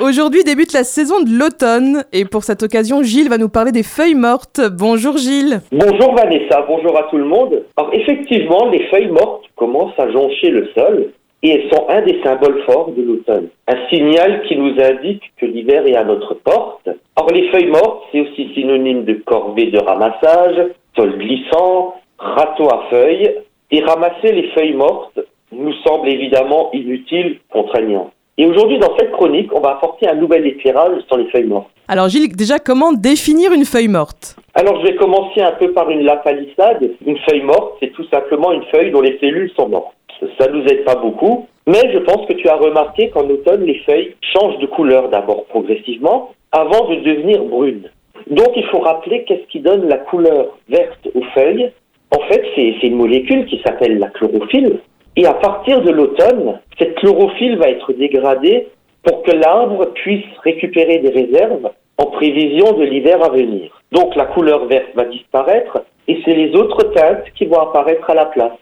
Aujourd'hui débute la saison de l'automne et pour cette occasion, Gilles va nous parler des feuilles mortes. Bonjour Gilles. Bonjour Vanessa, bonjour à tout le monde. Alors effectivement, les feuilles mortes commencent à joncher le sol et elles sont un des symboles forts de l'automne. Un signal qui nous indique que l'hiver est à notre porte. Or les feuilles mortes, c'est aussi synonyme de corvée de ramassage, sol glissant, râteau à feuilles. Et ramasser les feuilles mortes nous semble évidemment inutile, contraignant. Et aujourd'hui, dans cette chronique, on va apporter un nouvel éclairage sur les feuilles mortes. Alors Gilles, déjà comment définir une feuille morte? Alors je vais commencer un peu par une lapalissade. Une feuille morte, c'est tout simplement une feuille dont les cellules sont mortes. Ça nous aide pas beaucoup, mais je pense que tu as remarqué qu'en automne, les feuilles changent de couleur d'abord progressivement avant de devenir brunes. Donc il faut rappeler qu'est-ce qui donne la couleur verte aux feuilles. En fait, c'est une molécule qui s'appelle la chlorophylle. Et à partir de l'automne, cette chlorophylle va être dégradée pour que l'arbre puisse récupérer des réserves en prévision de l'hiver à venir. Donc la couleur verte va disparaître et c'est les autres teintes qui vont apparaître à la place.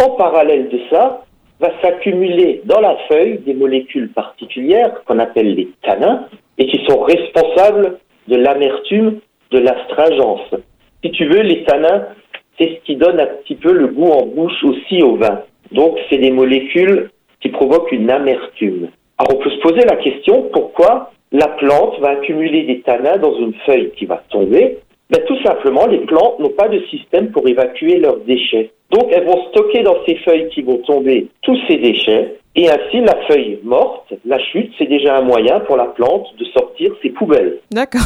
En parallèle de ça, va s'accumuler dans la feuille des molécules particulières qu'on appelle les tanins et qui sont responsables de l'amertume, de l'astringence. Si tu veux, les tanins, c'est ce qui donne un petit peu le goût en bouche aussi au vin. Donc, c'est des molécules qui provoquent une amertume. Alors, on peut se poser la question pourquoi la plante va accumuler des tanins dans une feuille qui va tomber? Ben, Tout simplement, les plantes n'ont pas de système pour évacuer leurs déchets. Donc, elles vont stocker dans ces feuilles qui vont tomber tous ces déchets. Et ainsi, la feuille morte, la chute, c'est déjà un moyen pour la plante de sortir ses poubelles. D'accord.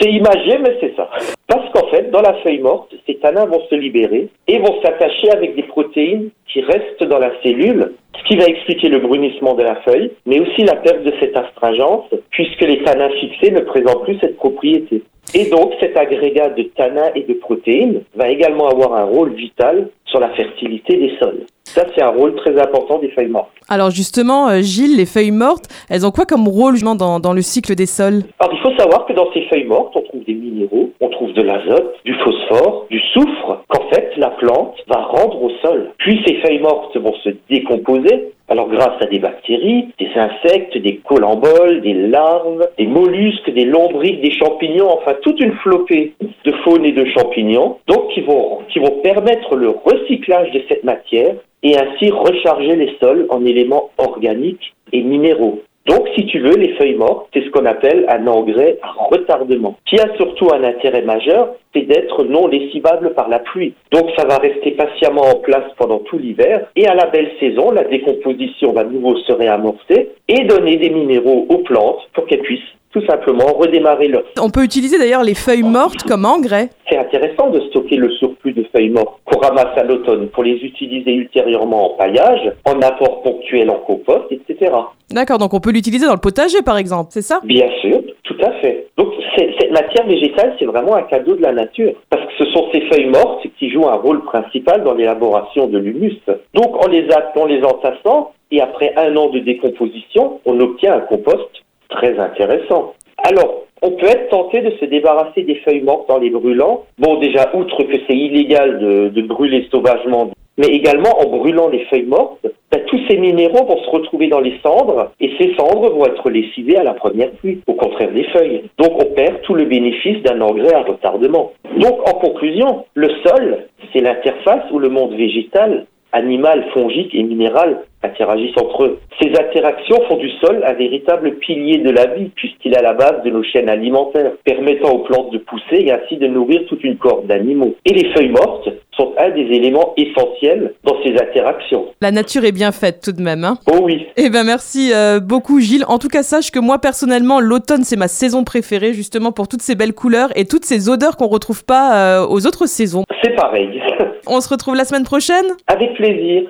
c'est imagé, mais c'est ça. Parce qu'en fait, dans la feuille morte, ces tanins vont se libérer et vont s'attacher avec des protéines qui restent dans la cellule, ce qui va expliquer le brunissement de la feuille, mais aussi la perte de cette astringence, puisque les tanins fixés ne présentent plus cette propriété. Et donc, cet agrégat de tanins et de protéines va également avoir un rôle vital sur la fertilité des sols. Ça, c'est un rôle très important des feuilles mortes. Alors justement, euh, Gilles, les feuilles mortes, elles ont quoi comme rôle dans, dans le cycle des sols? Alors il faut savoir que dans ces feuilles mortes, on trouve des minéraux, on trouve de l'azote, du phosphore, du soufre, qu'en fait la plante va rendre au sol. Puis ces feuilles mortes vont se décomposer alors grâce à des bactéries, des insectes, des colamboles, des larves, des mollusques, des lombriques, des champignons, enfin toute une flopée de faune et de champignons, donc qui vont, qui vont permettre le recyclage de cette matière et ainsi recharger les sols en éléments organiques et minéraux. Donc, si tu veux, les feuilles mortes, c'est ce qu'on appelle un engrais à retardement, qui a surtout un intérêt majeur, c'est d'être non lessivable par la pluie. Donc, ça va rester patiemment en place pendant tout l'hiver, et à la belle saison, la décomposition va nouveau se réamorcer et donner des minéraux aux plantes pour qu'elles puissent tout simplement redémarrer leur... On peut utiliser d'ailleurs les feuilles mortes comme engrais. C'est intéressant de stocker le surplus de feuilles mortes qu'on ramasse à l'automne pour les utiliser ultérieurement en paillage, en apport ponctuel en compost, etc. D'accord, donc on peut l'utiliser dans le potager par exemple, c'est ça? Bien sûr, tout à fait. Donc cette matière végétale, c'est vraiment un cadeau de la nature, parce que ce sont ces feuilles mortes qui jouent un rôle principal dans l'élaboration de l'humus. Donc en les, en les entassant, et après un an de décomposition, on obtient un compost très intéressant. Alors, on peut être tenté de se débarrasser des feuilles mortes en les brûlant. Bon, déjà, outre que c'est illégal de, brûler sauvagement, mais également en brûlant les feuilles mortes, ben, tous ces minéraux vont se retrouver dans les cendres et ces cendres vont être lessivées à la première pluie, au contraire des feuilles. Donc on perd tout le bénéfice d'un engrais à retardement. Donc en conclusion, le sol, c'est l'interface où le monde végétal, animal, fongique et minéral interagissent entre eux. Ces interactions font du sol un véritable pilier de la vie, puisqu'il est à la base de nos chaînes alimentaires, permettant aux plantes de pousser et ainsi de nourrir toute une corde d'animaux. Et les feuilles mortes sont un des éléments essentiels dans ces interactions. La nature est bien faite tout de même. Hein oh oui. Eh ben merci euh, beaucoup Gilles. En tout cas, sache que moi personnellement, l'automne c'est ma saison préférée justement pour toutes ces belles couleurs et toutes ces odeurs qu'on retrouve pas euh, aux autres saisons. C'est pareil. On se retrouve la semaine prochaine? Avec plaisir.